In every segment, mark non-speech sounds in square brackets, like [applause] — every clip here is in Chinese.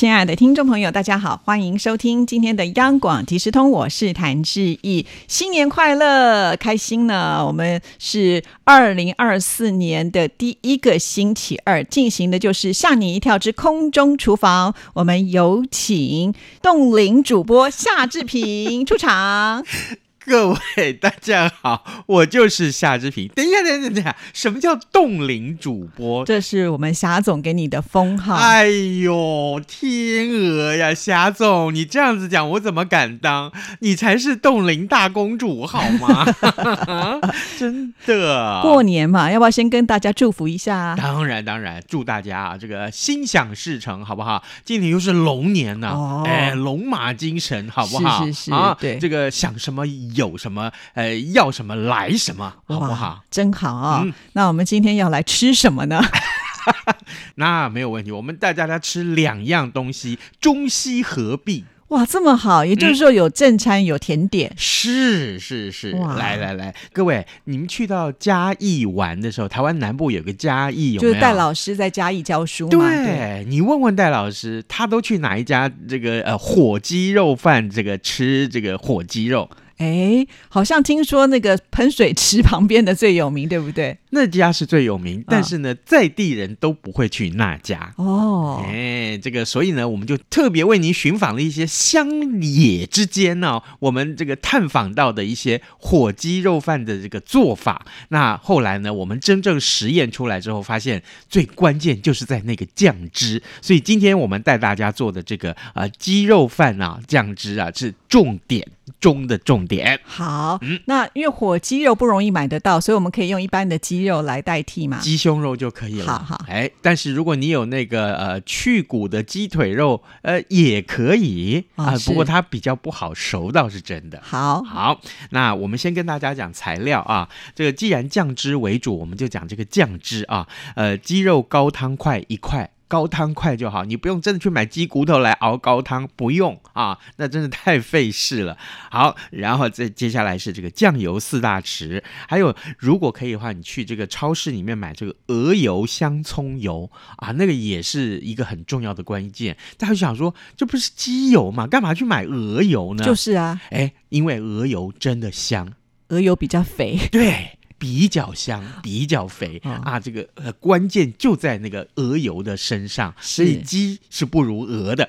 亲爱的听众朋友，大家好，欢迎收听今天的央广即时通，我是谭志毅，新年快乐，开心呢！我们是二零二四年的第一个星期二，进行的就是吓你一跳之空中厨房，我们有请冻龄主播夏志平出场。[laughs] 各位大家好，我就是夏之平。等一下，等一下，等一下，什么叫冻龄主播？这是我们霞总给你的封号。哎呦，天鹅呀，霞总，你这样子讲，我怎么敢当？你才是冻龄大公主好吗？[laughs] 真的。过年嘛，要不要先跟大家祝福一下？当然，当然，祝大家啊，这个心想事成，好不好？今年又是龙年呢，哎，龙马精神，好不好？是是是，啊，对，这个想什么？有什么呃要什么来什么，好不好？真好啊！那我们今天要来吃什么呢？[laughs] 那没有问题，我们带大家吃两样东西，中西合璧。哇，这么好！也就是说有正餐有甜点，是是是。来来来，各位，你们去到嘉义玩的时候，台湾南部有个嘉义，有就是戴老师在嘉义教书嘛？对，你问问戴老师，他都去哪一家这个呃火鸡肉饭这个吃这个火鸡肉？哎，好像听说那个喷水池旁边的最有名，对不对？那家是最有名，但是呢，在地人都不会去那家哦。哎，这个，所以呢，我们就特别为您寻访了一些乡野之间呢，我们这个探访到的一些火鸡肉饭的这个做法。那后来呢，我们真正实验出来之后，发现最关键就是在那个酱汁。所以今天我们带大家做的这个呃鸡肉饭啊，酱汁啊是重点中的重点。好，那因为火鸡肉不容易买得到，所以我们可以用一般的鸡肉来代替嘛，鸡胸肉就可以了。好好，哎，但是如果你有那个呃去骨的鸡腿肉，呃也可以啊，不过它比较不好熟，倒是真的。好，好，那我们先跟大家讲材料啊，这个既然酱汁为主，我们就讲这个酱汁啊，呃，鸡肉高汤块一块。高汤块就好，你不用真的去买鸡骨头来熬高汤，不用啊，那真的太费事了。好，然后再接下来是这个酱油四大匙，还有如果可以的话，你去这个超市里面买这个鹅油香葱油啊，那个也是一个很重要的关键。大家想说，这不是鸡油嘛？干嘛去买鹅油呢？就是啊，哎，因为鹅油真的香，鹅油比较肥。对。比较香，比较肥啊！这个呃，关键就在那个鹅油的身上，所以鸡是不如鹅的。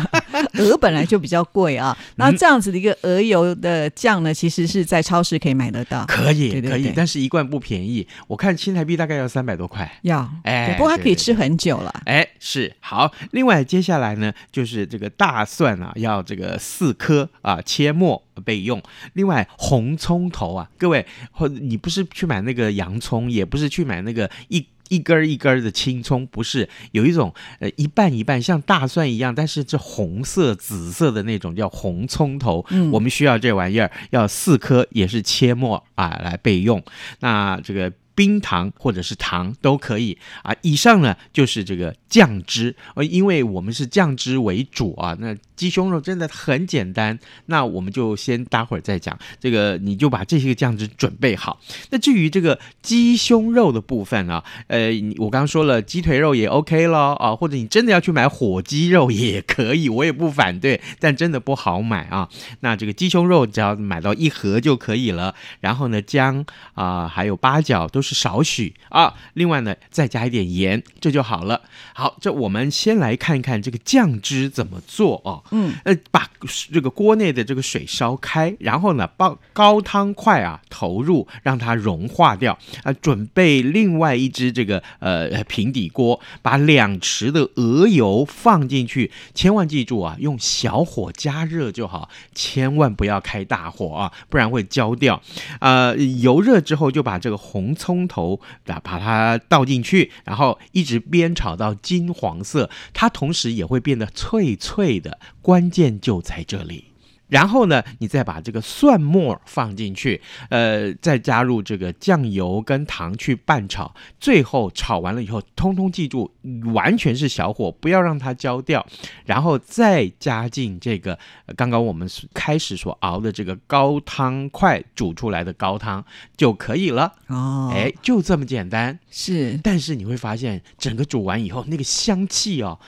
[laughs] 鹅本来就比较贵啊，那这样子的一个鹅油的酱呢，其实是在超市可以买得到，可以可以，但是一罐不便宜，我看新台币大概要三百多块。要哎，不过它可以吃很久了。哎，是好。另外接下来呢，就是这个大蒜啊，要这个四颗啊，切末。备用。另外，红葱头啊，各位，或你不是去买那个洋葱，也不是去买那个一一根一根的青葱，不是有一种呃一半一半，像大蒜一样，但是这红色、紫色的那种叫红葱头。嗯，我们需要这玩意儿，要四颗，也是切末啊来备用。那这个。冰糖或者是糖都可以啊。以上呢就是这个酱汁，呃，因为我们是酱汁为主啊。那鸡胸肉真的很简单，那我们就先待会儿再讲。这个你就把这些酱汁准备好。那至于这个鸡胸肉的部分啊，呃，我刚刚说了，鸡腿肉也 OK 了啊，或者你真的要去买火鸡肉也可以，我也不反对，但真的不好买啊。那这个鸡胸肉只要买到一盒就可以了。然后呢，姜啊，还有八角都。是少许啊，另外呢，再加一点盐，这就好了。好，这我们先来看一看这个酱汁怎么做哦。嗯，呃，把这个锅内的这个水烧开，然后呢，把高汤块啊投入，让它融化掉啊。准备另外一只这个呃平底锅，把两匙的鹅油放进去，千万记住啊，用小火加热就好，千万不要开大火啊，不然会焦掉。呃，油热之后就把这个红葱。葱头把把它倒进去，然后一直煸炒到金黄色，它同时也会变得脆脆的。关键就在这里，然后呢，你再把这个蒜末放进去，呃，再加入这个酱油跟糖去拌炒，最后炒完了以后，通通记住，完全是小火，不要让它焦掉，然后再加进这个呃刚刚我们开始所熬的这个高汤块煮出来的高汤就可以了。哦，哎，就这么简单。是但是你会发现，整个煮完以后，那个香气哦，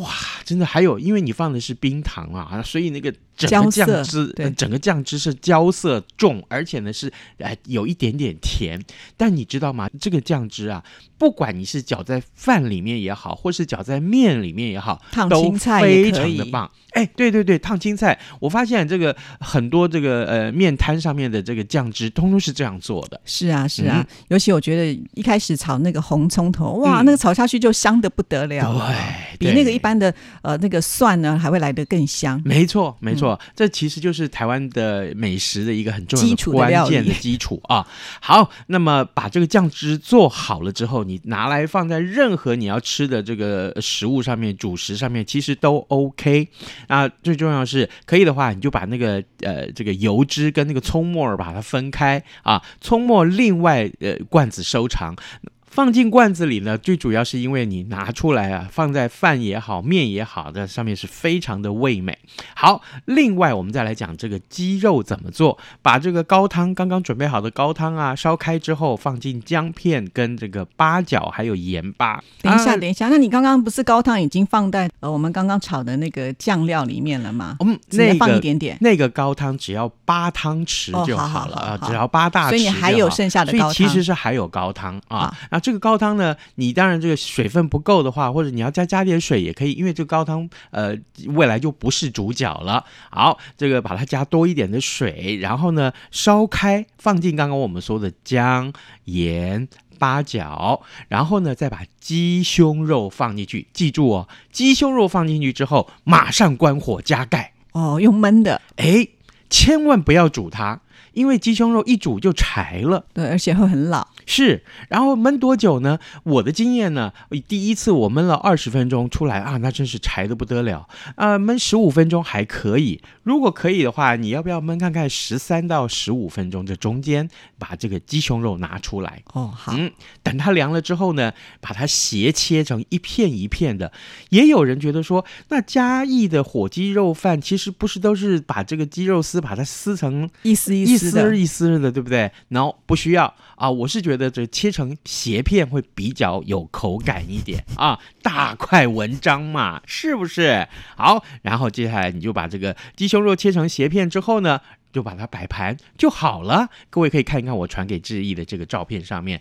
哇，真的还有，因为你放的是冰糖啊，所以那个整个酱汁，呃整个酱汁是焦色重，而且呢是呃有一点点甜。但你知道吗？这个酱汁啊，不管你是搅在饭里面也好，或是搅在面里面也好，烫青菜也非常的棒。哎，对对对，烫青菜，我发现这个很多这个呃面摊上面的这个酱汁，通通是这样做的。是啊是啊，尤其我觉得一开始炒那个红葱头，哇，嗯那个炒下去就香的不得了对比那个一般的呃那个蒜呢还会来得更香。没错，没错，嗯这其实就是台湾的美食的一个很重要基的关键的基础啊。好，那么把这个酱汁做好了之后，你拿来放在任何你要吃的这个食物上面、主食上面，其实都 OK。那最重要是，可以的话，你就把那个呃这个油脂跟那个葱末儿把它分开啊，葱末另外呃罐子收藏。放进罐子里呢，最主要是因为你拿出来啊，放在饭也好，面也好，在上面是非常的味美。好，另外我们再来讲这个鸡肉怎么做。把这个高汤刚刚准备好的高汤啊烧开之后，放进姜片跟这个八角还有盐巴。等一下，啊等一下，那你刚刚不是高汤已经放在呃我们刚刚炒的那个酱料里面了吗？嗯，那个放一点点，那个高汤只要八汤匙就哦好好了啊，好好只要八大匙所以你还有剩下的高汤。所以其实是还有高汤啊好。那这个高汤呢，你当然这个水分不够的话，或者你要再加点水也可以，因为这个高汤呃未来就不是主角了。好，这个把它加多一点的水，然后呢烧开，放进刚刚我们说的姜、盐。八角，然后呢，再把鸡胸肉放进去。记住哦，鸡胸肉放进去之后，马上关火加盖。哦，用焖的，哎，千万不要煮它，因为鸡胸肉一煮就柴了。对，而且会很老。是，然后焖多久呢？我的经验呢，第一次我焖了二十分钟出来啊，那真是柴的不得了啊、焖十五分钟还可以，如果可以的话，你要不要焖看看十三到十五分钟？这中间把这个鸡胸肉拿出来，哦，好，嗯，等它凉了之后呢，把它斜切成一片一片的。也有人觉得说，那嘉义的火鸡肉饭其实不是都是把这个鸡肉丝把它撕成一丝一丝的丝，一丝的，对不对？然后不需要啊，我是觉得这切成斜片会比较有口感一点啊，大块文章嘛，是不是？好，然后接下来你就把这个鸡胸肉切成斜片之后呢。就把它摆盘就好了。各位可以看一看我传给志毅的这个照片上面，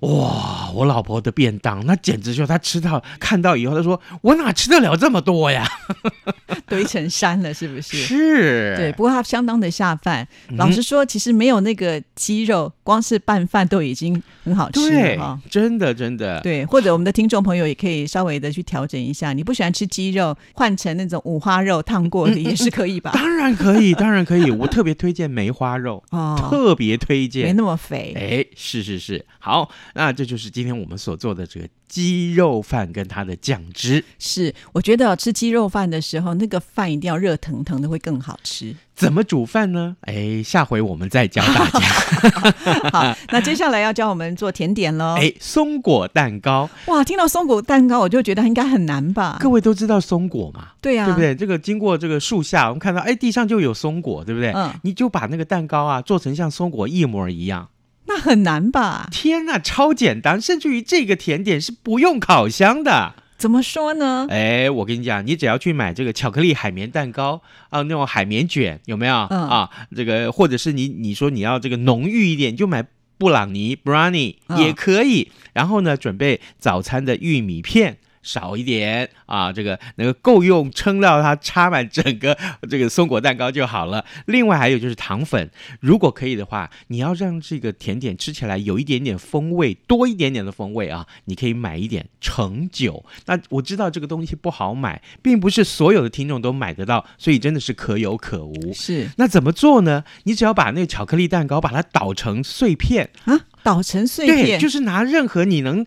哇，我老婆的便当那简直就她吃到看到以后，她说我哪吃得了这么多呀？[laughs] [laughs] 堆成山了，是不是？是，对，不过它相当的下饭。嗯老实说，其实没有那个鸡肉，光是拌饭都已经很好吃了哈。，真的真的，对，或者我们的听众朋友也可以稍微的去调整一下，你不喜欢吃鸡肉，换成那种五花肉烫过的也是可以吧？当然可以，[laughs] 当然可以。我特别推荐梅花肉，哦，特别推荐没荐。那么肥。哎，是是是，好，那这就是今天我们所做的这个鸡肉饭跟它的酱汁。是，我觉得吃鸡肉饭的时候，那个饭一定要热腾腾的，会更好吃。怎么煮饭呢？哎，下回我们再教大家。[laughs] 好，那接下来要教我们做甜点喽。[laughs] 哎，松果蛋糕，哇，听到松果蛋糕，我就觉得应该很难吧？各位都知道松果嘛，对啊，对不？对？这个经过这个树下，我们看到，哎，地上就有松果，对不对？嗯，你就把那个蛋糕啊做成像松果一模一样。那很难吧？天呐，超简单，甚至于这个甜点是不用烤箱的。怎么说呢？哎，我跟你讲，你只要去买这个巧克力海绵蛋糕啊，那种海绵卷有没有、嗯啊？这个或者是你你说你要这个浓郁一点，你就买布朗尼 brownie 嗯也可以。然后呢，准备早餐的玉米片。少一点啊，这个能够够用，撑到它插满整个这个松果蛋糕就好了。另外还有就是糖粉，如果可以的话，你要让这个甜点吃起来有一点点风味，多一点点的风味啊，你可以买一点橙酒。那我知道这个东西不好买，并不是所有的听众都买得到，所以真的是可有可无。是那怎么做呢？你只要把那个巧克力蛋糕把它捣成碎片，啊，捣成碎对，片，就是拿任何你能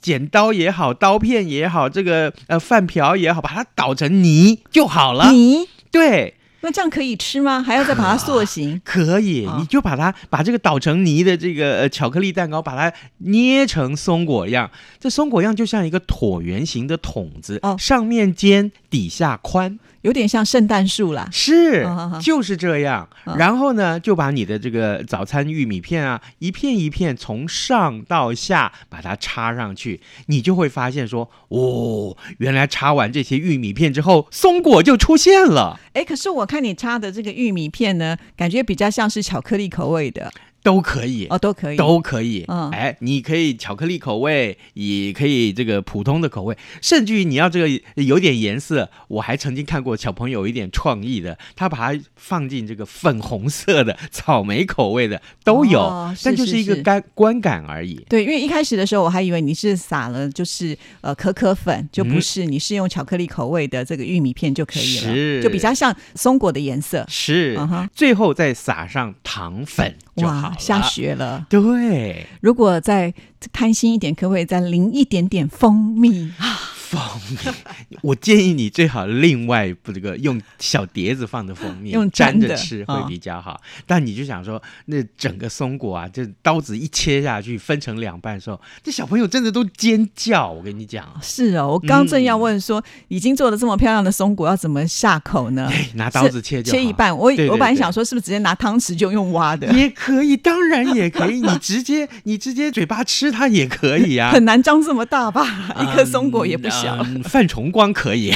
剪刀也好，刀片也好，这个呃饭瓢也好，把它捣成泥就好了。泥对，那这样可以吃吗？还要再把它塑形？可以，啊你就把它把这个捣成泥的这个呃巧克力蛋糕，把它捏成松果样。这松果样就像一个椭圆形的筒子，哦上面尖，底下宽，有点像圣诞树啦。是就是这样。嗯然后呢，就把你的这个早餐玉米片啊，一片一片从上到下把它插上去，你就会发现说，哦，原来插完这些玉米片之后，松果就出现了。哎，可是我看你插的这个玉米片呢，感觉比较像是巧克力口味的都可以。哦，都可以。都可以，嗯。哎，你可以巧克力口味，也可以这个普通的口味，甚至于你要这个有点颜色，我还曾经看过小朋友有一点创意的，他把它放进这个粉红色的、草莓口味的都有，但就是一个干观感而已。对，因为一开始的时候我还以为你是撒了就是呃可可粉，就不嗯。是，你是用巧克力口味的这个玉米片就可以了，是。就比较像松果的颜色。是，嗯最后再撒上糖粉就好哇，下雪了。对，如果再贪心一点，可不可以再淋一点点蜂蜜啊？蜂蜜，我建议你最好另外不这个用小碟子放的蜂蜜，用沾着吃会啊比较好。但你就想说，那整个松果啊，这刀子一切下去，分成两半的时候，这小朋友真的都尖叫。我跟你讲，是哦，我刚刚正要问说，已经做的这么漂亮的松果要怎么下口呢？哎，拿刀子切就切一半，我我本来想说是不是直接拿汤匙就用挖的，也可以，当然也可以，[laughs] 你直接你直接嘴巴吃它也可以啊。很难张这么大吧？一颗松果也不小。嗯范崇光可以，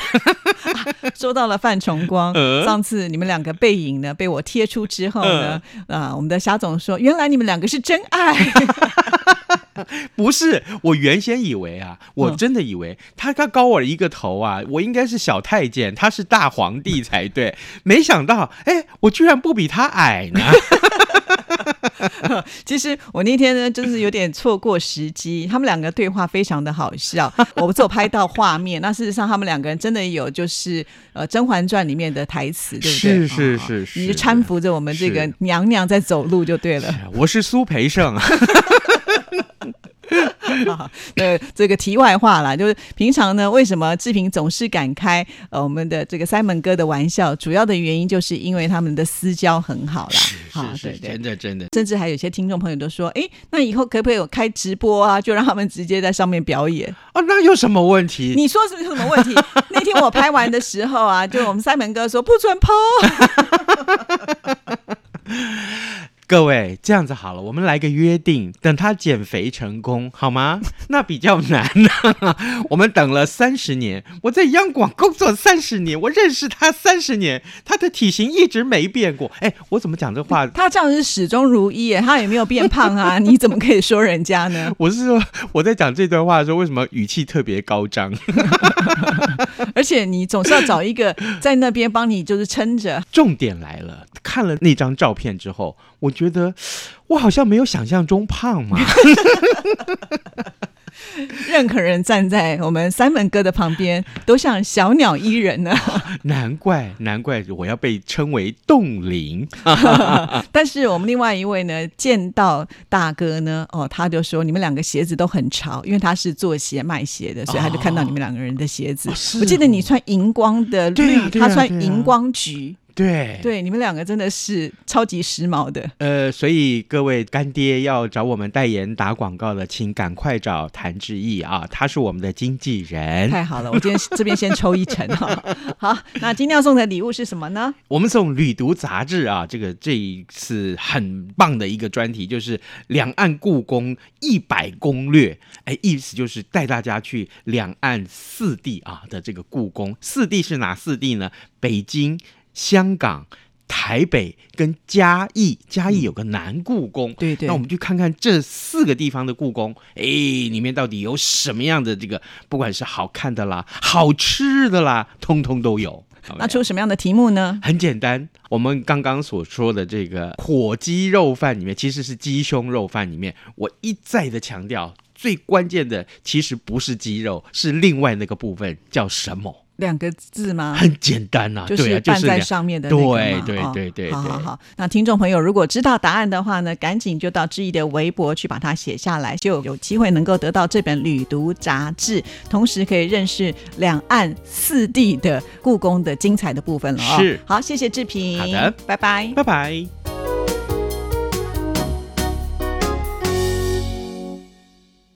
[laughs] 说到了范崇光，呃上次你们两个背影呢被我贴出之后呢，嗯啊，我们的霞总说，原来你们两个是真爱。[laughs] 不是，我原先以为啊，我嗯真的以为他他高我一个头啊，我应该是小太监，他是大皇帝才对。没想到，哎，我居然不比他矮呢。[laughs] 其实我那天呢，真是有点错过时机，他们两个对话非常的好笑，[laughs] 我只有拍到画面。那事实上，他们两个人真的有就是呃《甄嬛传》里面的台词，对不对？是是是你就搀扶着我们这个娘娘在走路就对了。我是苏培盛，[laughs] [laughs] 啊，对，这个题外话啦，就是平常呢，为什么志平总是敢开呃我们的这个 Simon 哥的玩笑？主要的原因就是因为他们的私交很好啦。是是是，对对真的真的。甚至还有一些听众朋友都说，哎，那以后可不可以有开直播啊？就让他们直接在上面表演。啊，那有什么问题？你说是什么问题？[laughs] 那天我拍完的时候啊，就我们 Simon 哥说不准 PO。[laughs] 各位，这样子好了，我们来个约定，等他减肥成功，好吗？[laughs] 那比较难呢、[laughs] 我们等了三十年，我在央广工作三十年，我认识他三十年，他的体型一直没变过。哎，我怎么讲这话？他这样是始终如一耶，他也没有变胖啊，[laughs] 你怎么可以说人家呢？我是说，我在讲这段话的时候，为什么语气特别高涨？而且你总是要找一个在那边帮你就是撑着。重点来了，看了那张照片之后，我觉得 [sighs] 我好像没有想象中胖嘛。[laughs] 任何人站在我们三门哥的旁边，都像小鸟依人呢。[laughs] 难怪，难怪我要被称为冻龄。[laughs] 但是我们另外一位呢，见到大哥呢，哦，他就说你们两个鞋子都很潮，因为他是做鞋卖鞋的，所以他就看到你们两个人的鞋子。我记得你穿荧光的绿，对啊啊他穿荧光橘。对对，你们两个真的是超级时髦的。呃，所以各位干爹要找我们代言打广告的，请赶快找谭志毅啊，他是我们的经纪人。太好了，我今天这边先抽一成哈。[laughs] 好，那今天要送的礼物是什么呢？我们送《旅读》杂志啊，这个这一次很棒的一个专题，就是两岸故宫一百攻略。哎，意思就是带大家去两岸四地啊的这个故宫。四地是哪四地呢？北京、香港。台北跟嘉义，嘉义有个南故宫，对对那我们去看看这四个地方的故宫，哎，里面到底有什么样的这个，不管是好看的啦、好吃的啦，通通都有。那出什么样的题目呢？很简单，我们刚刚所说的这个火鸡肉饭里面，其实是鸡胸肉饭里面，我一再的强调，最关键的其实不是鸡肉，是另外那个部分叫什么？两个字吗？很简单呐、就对啊，就是拌在上面的那个对嘛哦对对对对好好好，那听众朋友如果知道答案的话呢，赶紧就到志毅的微博去把它写下来，就有机会能够得到这本旅读杂志，同时可以认识两岸四地的故宫的精彩的部分了哦。是好，谢谢志平，好的，拜拜。拜拜。